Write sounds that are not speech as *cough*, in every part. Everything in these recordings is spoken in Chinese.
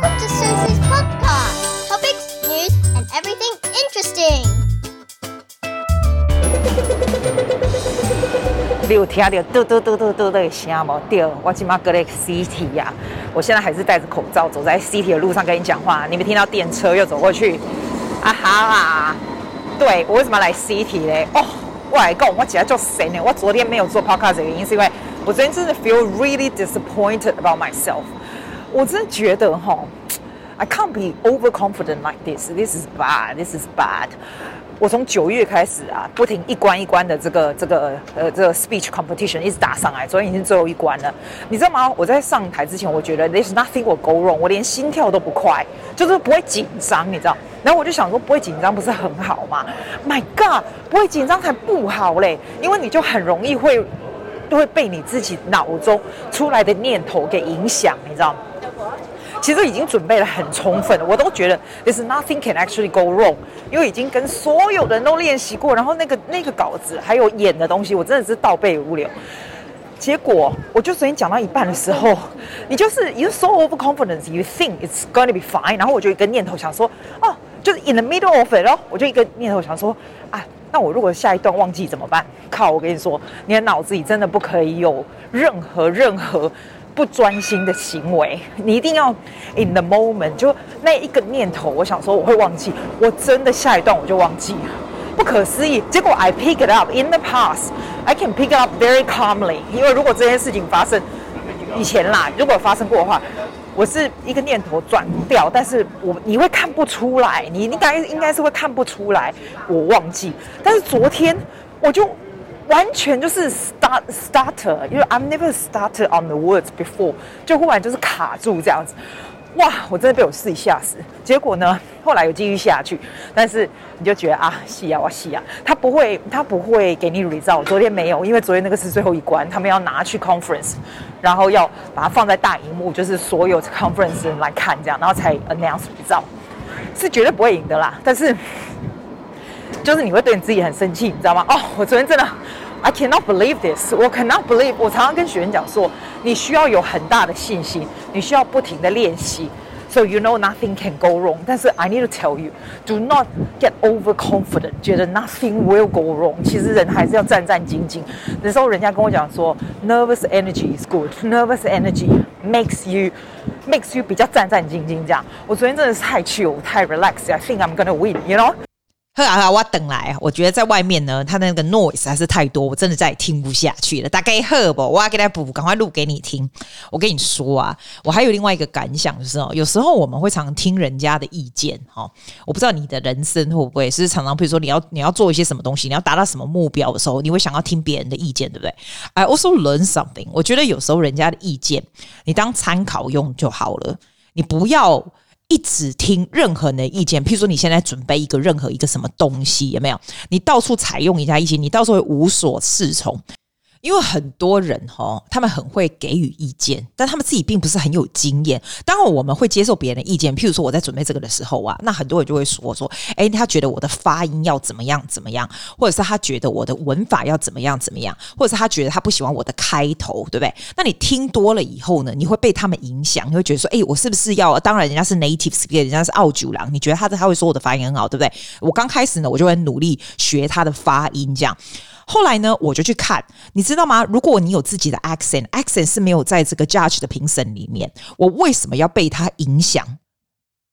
Welcome to Susie's podcast. Topics, news, and everything interesting. 你有听到嘟嘟嘟嘟嘟的声吗？对，我今嘛隔了 CT 呀，我现在还是戴着口罩走在 CT 的路上跟你讲话。你没听到电车又走过去？啊哈啦！对，我为什么来 CT 嘞？哦，我来讲，我今天就神呢。我昨天没有做 podcast 的原因是因为我昨天真的 feel really disappointed about myself。我真的觉得哈，I can't be overconfident like this. This is bad. This is bad. 我从九月开始啊，不停一关一关的这个这个呃这个 speech competition 一直打上来，昨天已经最后一关了。你知道吗？我在上台之前，我觉得 there's nothing will go wrong，我连心跳都不快，就是不会紧张，你知道？然后我就想说，不会紧张不是很好吗？My God，不会紧张才不好嘞，因为你就很容易会都会被你自己脑中出来的念头给影响，你知道吗？其实已经准备得很充分了，我都觉得 there's nothing can actually go wrong，因为已经跟所有人都练习过，然后那个那个稿子还有演的东西，我真的是倒背如流。结果我就昨天讲到一半的时候，你就是 you so overconfident，you think it's gonna be fine，然后我就一个念头想说，哦，就是 in the middle of it 咯，我就一个念头想说，啊，那我如果下一段忘记怎么办？靠，我跟你说，你的脑子里真的不可以有任何任何。不专心的行为，你一定要 in the moment，就那一个念头，我想说我会忘记，我真的下一段我就忘记了，不可思议。结果 I pick it up in the past，I can pick it up very calmly。因为如果这件事情发生以前啦，如果发生过的话，我是一个念头转掉，但是我你会看不出来，你应该应该是会看不出来我忘记，但是昨天我就。完全就是 start starter，因为 I'm never started on the words before，就忽然就是卡住这样子，哇！我真的被我自己吓死。结果呢，后来有继续下去，但是你就觉得啊，戏啊，我戏啊，他不会，他不会给你 result。昨天没有，因为昨天那个是最后一关，他们要拿去 conference，然后要把它放在大荧幕，就是所有 conference 人来看这样，然后才 announce re 照是绝对不会赢的啦。但是。就是你会对你自己很生气，你知道吗？哦，我昨天真的 ，I cannot believe this，我 cannot believe。我常常跟学员讲说，你需要有很大的信心，你需要不停的练习，so you know nothing can go wrong。但是 I need to tell you，do not get overconfident，觉得 nothing will go wrong。其实人还是要战战兢兢。那时候人家跟我讲说，nervous energy is good，nervous energy makes you makes you 比较战战兢兢这样。我昨天真的是太 chill，太 relax，I think I'm gonna win，you know。 呵啊，我等来，我觉得在外面呢，他那个 noise 还是太多，我真的再也听不下去了。大概喝不，我要给他补，赶快录给你听。我跟你说啊，我还有另外一个感想，就是哦，有时候我们会常常听人家的意见，哈，我不知道你的人生会不会是常常，比如说你要你要做一些什么东西，你要达到什么目标的时候，你会想要听别人的意见，对不对？I also learn something，我觉得有时候人家的意见，你当参考用就好了，你不要。一直听任何人的意见，譬如说你现在准备一个任何一个什么东西，有没有？你到处采用一下意见，你到时候会无所适从。因为很多人哈，他们很会给予意见，但他们自己并不是很有经验。当然，我们会接受别人的意见。譬如说，我在准备这个的时候啊，那很多人就会说说，诶，他觉得我的发音要怎么样怎么样，或者是他觉得我的文法要怎么样怎么样，或者是他觉得他不喜欢我的开头，对不对？那你听多了以后呢，你会被他们影响，你会觉得说，诶，我是不是要？当然，人家是 native speak，人家是澳洲人，你觉得他他会说我的发音很好，对不对？我刚开始呢，我就会努力学他的发音，这样。后来呢，我就去看，你知道吗？如果你有自己的 accent，accent 是没有在这个 judge 的评审里面，我为什么要被他影响？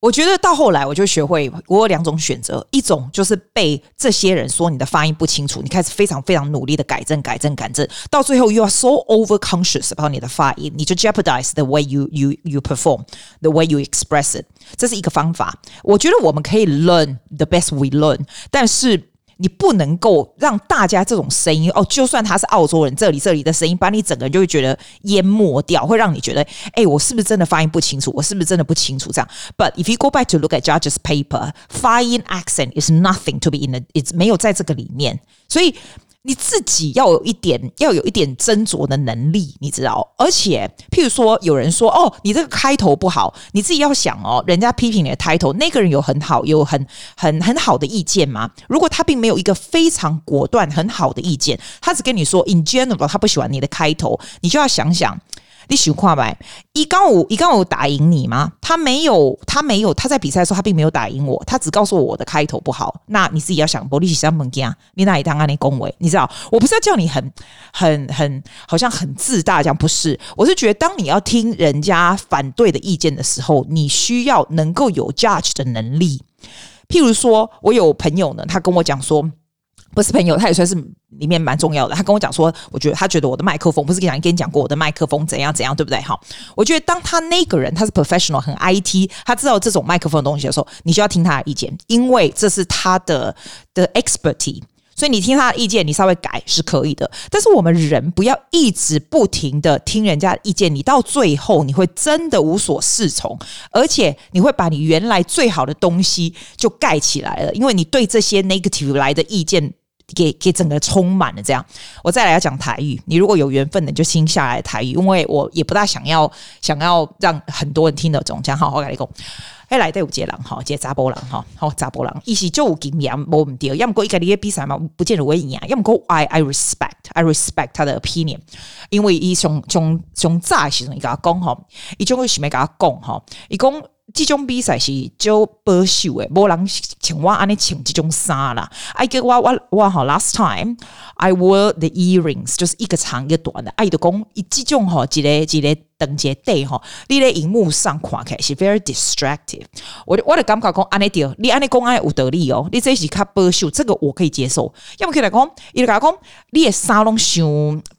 我觉得到后来，我就学会我有两种选择，一种就是被这些人说你的发音不清楚，你开始非常非常努力的改正、改正、改正，到最后 you are so over conscious about 你的发音，你就 jeopardize the way you you you perform，the way you express it。这是一个方法。我觉得我们可以 learn the best we learn，但是。你不能够让大家这种声音哦，就算他是澳洲人，这里这里的声音把你整个人就会觉得淹没掉，会让你觉得，哎，我是不是真的发音不清楚？我是不是真的不清楚？这样。But if you go back to look at judge's paper，fine accent is nothing to be in the，it's 没有在这个里面，所以。你自己要有一点，要有一点斟酌的能力，你知道？而且，譬如说，有人说：“哦，你这个开头不好。”你自己要想哦，人家批评你的开头，那个人有很好、有很很很好的意见吗？如果他并没有一个非常果断、很好的意见，他只跟你说 “in general”，他不喜欢你的开头，你就要想想。你喜欢呗？一杠五一杠五打赢你吗？他没有，他没有，他在比赛的时候他并没有打赢我，他只告诉我我的开头不好。那你自己要想，玻璃洗上门家，你哪里当安利恭维？你知道，我不是要叫你很很很好像很自大这样，不是。我是觉得，当你要听人家反对的意见的时候，你需要能够有 judge 的能力。譬如说，我有朋友呢，他跟我讲说。不是朋友，他也算是里面蛮重要的。他跟我讲说，我觉得他觉得我的麦克风不是跟你讲跟你讲过我的麦克风怎样怎样，对不对？好，我觉得当他那个人他是 professional 很 IT，他知道这种麦克风的东西的时候，你就要听他的意见，因为这是他的的 expertise。所以你听他的意见，你稍微改是可以的。但是我们人不要一直不停的听人家的意见，你到最后你会真的无所适从，而且你会把你原来最好的东西就盖起来了，因为你对这些 negative 来的意见。给给整个充满了这样，我再来要讲台语。你如果有缘分的，你就听下来台语，因为我也不大想要想要让很多人听得懂。这样好，我跟你讲，哎，来对有杰人哈，杰查波人哈，好查波郎，一起就有经验，没问题。要么过一个你比赛嘛，不见得会赢。要么过 I I respect I respect 他的 opinion，因为伊从从从早时阵伊甲我讲哈，伊种个是没甲我讲哈，伊讲。这种比赛是就保守诶，无人像我安尼穿这种衫啦。I get 我我我好，last time I wore the earrings，就是一个长一个短的。哎，就讲伊这种吼，一个一个等级带吼，你在荧幕上看起来是 very distractive。我我的感觉讲安尼对，你安尼讲安尼有道理哦。你这是较保守，这个我可以接受。要么可以来讲，伊就讲你的衫拢伤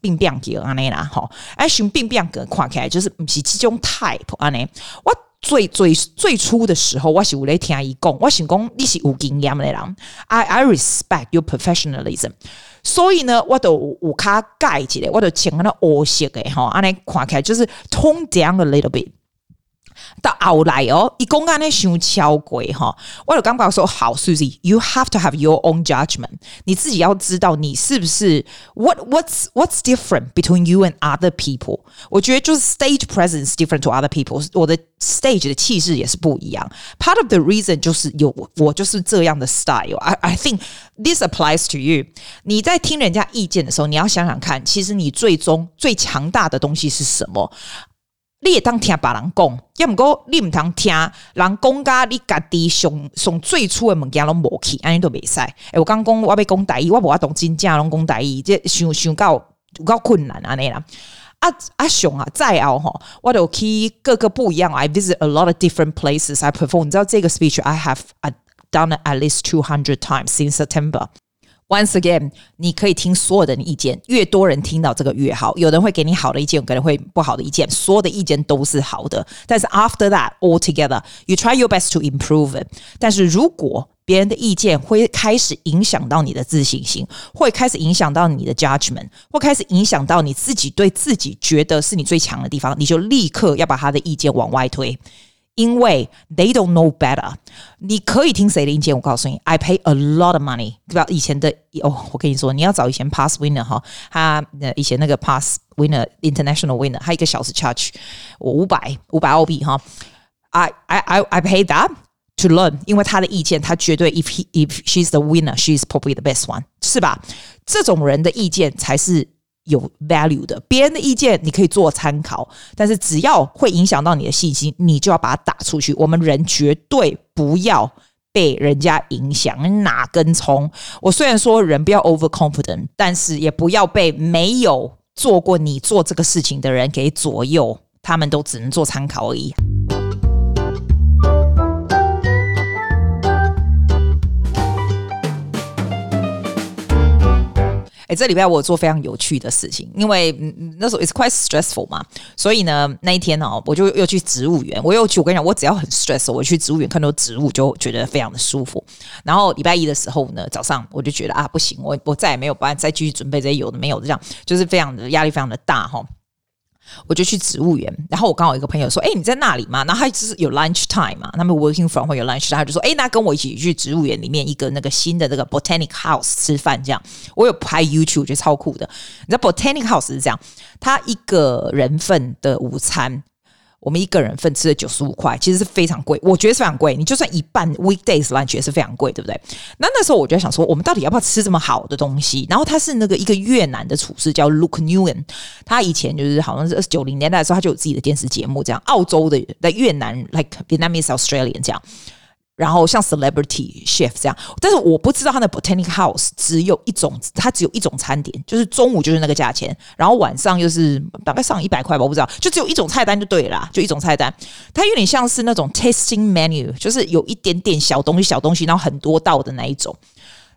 冰冰个安尼啦，吼，哎，伤冰冰个看起来就是不是这种 type 安尼，我。最最最初的时候，我是有在听伊讲，我想讲你是有经验的人，I I respect your professionalism。所以呢，我都有卡改一个，我都穿那黑色的哈，安尼看起来就是 tone down a little bit。到后来哦，伊讲安尼伤超过哈，我就感觉说好，Susie，you have to have your own judgment，你自己要知道你是不是 what what's what's different between you and other people。我觉得就是 stage presence different to other people，我的 stage 的气势也是不一样。Part of the reason 就是有我就是这样的 style。I I think this applies to you。你在听人家意见的时候，你要想想看，其实你最终最强大的东西是什么？你也当听别人讲，要唔过你唔通听人讲家你家己上上最初的物件拢无去，安尼都袂使。诶，我刚讲我要讲台语，我无法懂真正拢讲台语，这想想到有够困难安尼啦。啊啊熊啊，再熬吼，我都去各个不一样。I visit a lot of different places. I perform。你知道这个 speech I have done at least two hundred times since September. Once again，你可以听所有的意见，越多人听到这个越好。有人会给你好的意见，有人会不好的意见，所有的意见都是好的。但是 after that, all together, you try your best to improve it。但是如果别人的意见会开始影响到你的自信心，会开始影响到你的 judgment，会开始影响到你自己对自己觉得是你最强的地方，你就立刻要把他的意见往外推。因为 they don't know better，你可以听谁的意见？我告诉你，I pay a lot of money，对吧？以前的哦，我跟你说，你要找以前 past winner 哈，他以前那个 past winner international winner，他一个小时 charge 我五百五百澳币哈，I I I I pay that to learn，因为他的意见，他绝对 if he if she's the winner，she's probably the best one，是吧？这种人的意见才是。 有 value 的，别人的意见你可以做参考，但是只要会影响到你的信心，你就要把它打出去。我们人绝对不要被人家影响，哪根葱？我虽然说人不要 overconfident，但是也不要被没有做过你做这个事情的人给左右，他们都只能做参考而已。哎，这礼拜我做非常有趣的事情，因为那时候 it's quite stressful 嘛，所以呢那一天哦，我就又去植物园，我又去，我跟你讲，我只要很 stress，我去植物园看到植物就觉得非常的舒服。然后礼拜一的时候呢，早上我就觉得啊不行，我我再也没有办法再继续准备这些有的没有的，这样就是非常的压力非常的大哈。我就去植物园，然后我刚好一个朋友说：“哎，你在那里吗？”然后他就是有 lunch time 嘛，他们 working from 会有 lunch time，他就说：“哎，那跟我一起去植物园里面一个那个新的这个 botanic house 吃饭。”这样，我有拍 YouTube，我觉得超酷的。你知道 botanic house 是这样，他一个人份的午餐。我们一个人份吃了九十五块，其实是非常贵，我觉得是非常贵。你就算一半 weekdays lunch 也是非常贵，对不对？那那时候我就想说，我们到底要不要吃这么好的东西？然后他是那个一个越南的厨师叫 Luke Nguyen，他以前就是好像是九零年代的时候，他就有自己的电视节目，这样澳洲的在越南 like Vietnamese Australian 这样。然后像 celebrity chef 这样，但是我不知道他的 Botanic House 只有一种，它只有一种餐点，就是中午就是那个价钱，然后晚上又是大概上一百块吧，我不知道，就只有一种菜单就对了啦，就一种菜单，它有点像是那种 tasting menu，就是有一点点小东西小东西，然后很多道的那一种。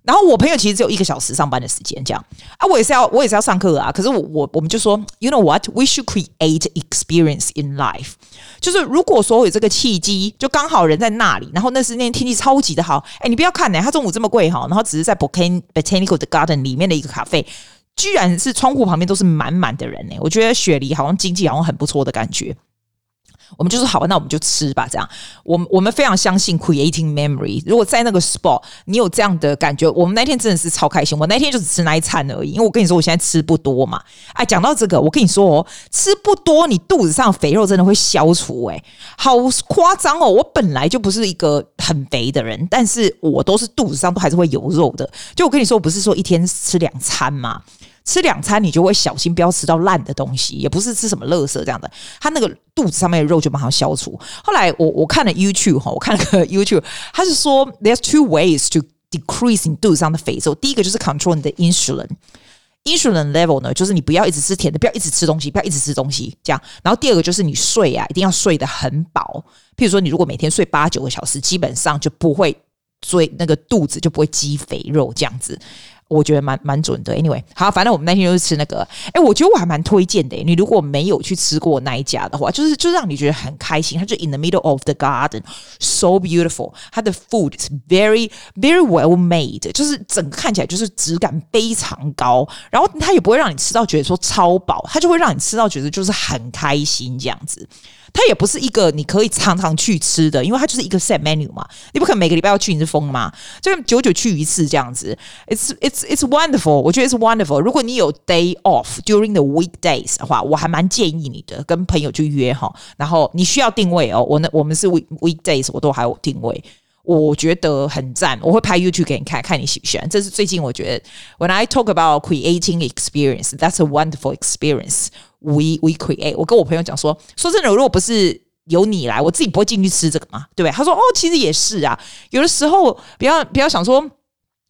然后我朋友其实只有一个小时上班的时间，这样啊，我也是要我也是要上课啊。可是我我我们就说，you know what，we should create experience in life。就是如果说有这个契机，就刚好人在那里，然后那时那天天气超级的好，哎，你不要看呢，他中午这么贵哈，然后只是在 Botanical 的 Garden 里面的一个咖啡，居然是窗户旁边都是满满的人呢。我觉得雪梨好像经济好像很不错的感觉。我们就说好，那我们就吃吧。这样，我们我们非常相信 creating memory。如果在那个 spot，你有这样的感觉，我们那天真的是超开心。我那天就只吃那一餐而已，因为我跟你说，我现在吃不多嘛。哎，讲到这个，我跟你说哦，吃不多，你肚子上肥肉真的会消除。哎，好夸张哦！我本来就不是一个很肥的人，但是我都是肚子上都还是会有肉的。就我跟你说，我不是说一天吃两餐嘛。吃两餐你就会小心，不要吃到烂的东西，也不是吃什么垃圾这样的。他那个肚子上面的肉就马上消除。后来我我看了 YouTube 哈，我看了个 *laughs* YouTube，他是说 There's two ways to decrease 你肚子上的肥肉。第一个就是 control 你的 insulin，insulin level 呢，就是你不要一直吃甜的，不要一直吃东西，不要一直吃东西这样。然后第二个就是你睡啊，一定要睡得很饱。譬如说你如果每天睡八九个小时，基本上就不会追那个肚子就不会积肥肉这样子。我觉得蛮蛮准的，anyway，好，反正我们那天就是吃那个，哎，我觉得我还蛮推荐的。你如果没有去吃过那一家的话，就是就让你觉得很开心。它就 in the middle of the garden，so beautiful。它的 food is very very well made，就是整个看起来就是质感非常高。然后它也不会让你吃到觉得说超饱，它就会让你吃到觉得就是很开心这样子。它也不是一个你可以常常去吃的，因为它就是一个 set menu 嘛，你不可能每个礼拜要去，你是疯吗？就久久去一次这样子。It's it's it's wonderful，我觉得是 wonderful。如果你有 day off during the weekdays 的话，我还蛮建议你的，跟朋友去约哈。然后你需要定位哦，我呢我们是 week weekdays，我都还有定位。我觉得很赞，我会拍 YouTube 给你看看你喜不喜欢。这是最近我觉得，When I talk about creating experience, that's a wonderful experience. We we create。我跟我朋友讲说，说真的，如果不是由你来，我自己不会进去吃这个嘛，对不对？他说，哦，其实也是啊，有的时候不要不要想说。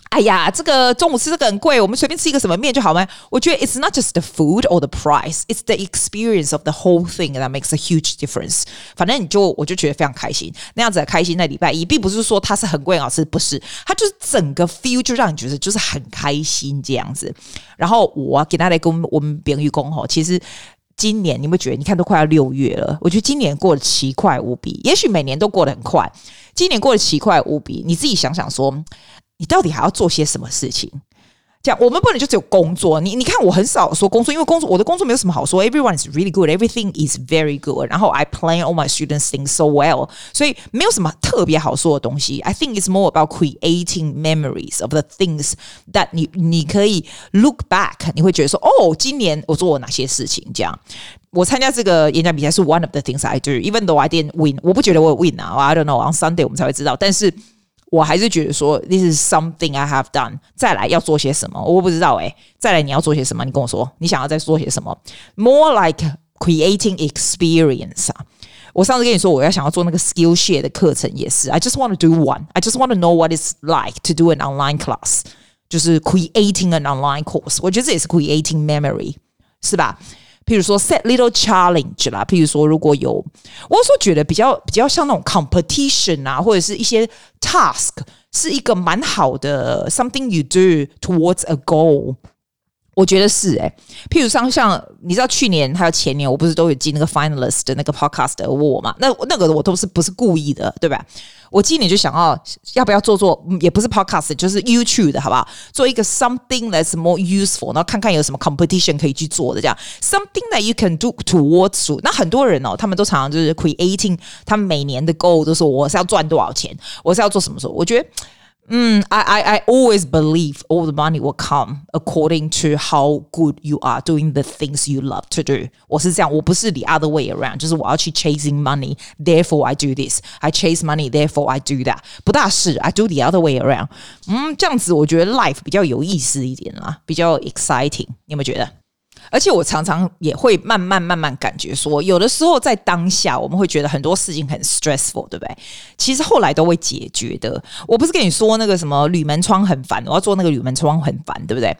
哎呀，这个中午吃这个很贵，我们随便吃一个什么面就好吗？我觉得 it's not just the food or the price, it's the experience of the whole thing that makes a huge difference。反正你就我就觉得非常开心，那样子的开心。那礼拜一并不是说它是很贵很好吃，不是，它就是整个 feel 就让你觉得就是很开心这样子。然后我给大家来跟我们编预工吼，其实今年你会觉得，你看都快要六月了，我觉得今年过得奇快无比。也许每年都过得很快，今年过得奇快无比。你自己想想说。你到底还要做些什么事情？这样我们不能就只有工作。你你看，我很少说工作，因为工作我的工作没有什么好说。Everyone is really good, everything is very good。然后 I plan all my students things so well，所以没有什么特别好说的东西。I think it's more about creating memories of the things that 你你可以 look back，你会觉得说，哦，今年我做了哪些事情？这样，我参加这个演讲比赛是 one of the things I do，even though I didn't win，我不觉得我有 win 啊，I don't know，on Sunday 我们才会知道，但是。 我还是觉得说，this is something I have done。再来要做些什么，我不知道哎。再来你要做些什么？你跟我说，你想要再做些什么？More like creating experience 啊。我上次跟你说，我要想要做那个 Skillshare 的课程，也是。I just want to do one. I just want to know what it's like to do an online class，就是 creating an online course。我觉得这也是 creating memory，是吧？ 譬如说 set little challenge 啦，譬如说如果有，我说觉得比较比较像那种 competition 啊，或者是一些 task，是一个蛮好的 something you do towards a goal。我觉得是诶、譬如像像你知道去年还有前年，我不是都有进那个 finalist 的那个 podcast award 嘛？那那个我都是不是故意的，对吧？我今年就想要要不要做做，也不是 podcast，就是 YouTube 的好不好？做一个 something that's more useful，然后看看有什么 competition 可以去做的这样，something that you can do towards。那很多人哦，他们都常常就是 creating，他们每年的 goal 都是我是要赚多少钱，我是要做什么时候？我觉得。嗯，I I I always believe all the money will come according to how good you are doing the things you love to do。我是这样，我不是 the other way around，就是我要去 chasing money，therefore I do this。I chase money，therefore I do that。不大是，I do the other way around。嗯，这样子我觉得 life 比较有意思一点啦，比较 exciting。你有没有觉得？ 而且我常常也会慢慢慢慢感觉说，有的时候在当下我们会觉得很多事情很 stressful，对不对？其实后来都会解决的。我不是跟你说那个什么铝门窗很烦，我要做那个铝门窗很烦，对不对？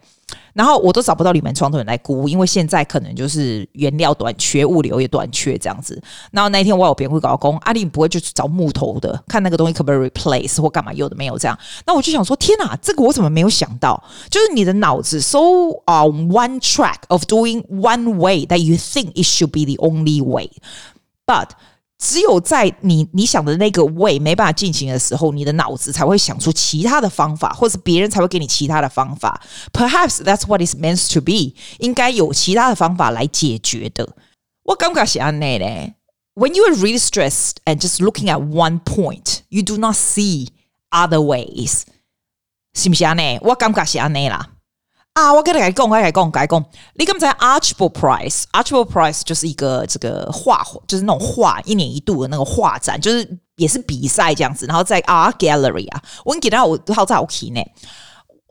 然后我都找不到铝门窗的人来估，因为现在可能就是原料短缺，物流也短缺这样子。然后那一天我有别人会搞工，阿丽不会就去找木头的，看那个东西可不可以 *laughs* replace 或干嘛，有的没有这样。那我就想说，天哪，这个我怎么没有想到？就是你的脑子 so on one track of doing one way that you think it should be the only way，but 只有在你你想的那个 way 没办法进行的时候，你的脑子才会想出其他的方法，或者别人才会给你其他的方法。Perhaps that's what it's meant to be。应该有其他的方法来解决的。我感觉是这样呢。When you are really stressed and just looking at one point, you do not see other ways。是不是安内？我感觉是安内啦。啊，我跟你讲，我跟你讲，跟你讲，你刚才 Archibald Price，Archibald Price 就是一个这个画，就是那种画，一年一度的那个画展，就是也是比赛这样子。然后在 Art Gallery 啊，我给到我好早我去呢，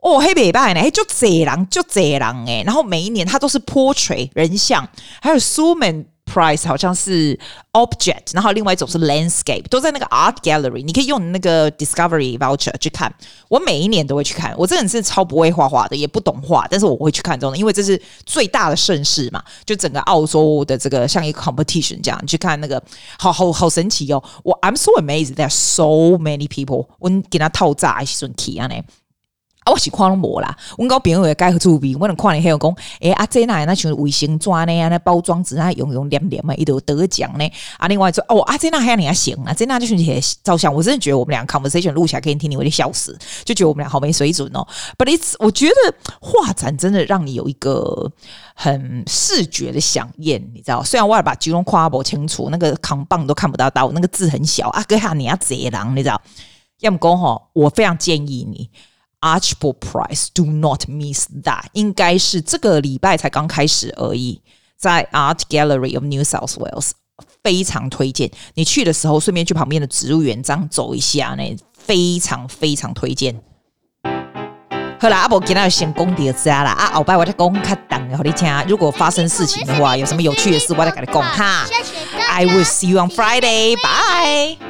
哦，黑白白呢，就这人，就这人诶。然后每一年他都是 portrait 人像，还有苏门。Price 好像是 object，然后另外一种是 landscape，都在那个 art gallery。你可以用那个 discovery voucher 去看。我每一年都会去看。我这人是超不会画画的，也不懂画，但是我会去看这种，因为这是最大的盛事嘛。就整个澳洲的这个像一个 competition 这样，你去看那个，好好好神奇哦！我 I'm so amazed there are so many people。我给他套炸还是算 key 啊嘞？我是看拢无啦，阮搞朋友会改出味，我能看你还有讲，诶阿这那那像卫生纸呢，那包装纸那用用黏黏嘛，伊都得奖呢。啊，另外说哦，阿这那还你还行啊，这那就是些照相。我真的觉得我们俩 conversation 录起来给你听，你会笑死，就觉得我们俩好没水准哦。But it's 我觉得画展真的让你有一个很视觉的饗宴，你知道？虽然我也把吉隆夸不清楚，那个扛棒都看不到到，那个字很小啊，哥哈你要贼狼，你知道？要么讲吼，我非常建议你。Archibald Prize, do not miss that。应该是这个礼拜才刚开始而已，在 Art Gallery of New South Wales，非常推荐你去的时候，顺便去旁边的植物园这样走一下呢，非常非常推荐。好啦，阿伯今天先讲到这啦，啊，后摆我再讲较重的，和你听。如果发生事情的话，有什么有趣的事，我再跟你讲哈。I will see you on Friday. Bye.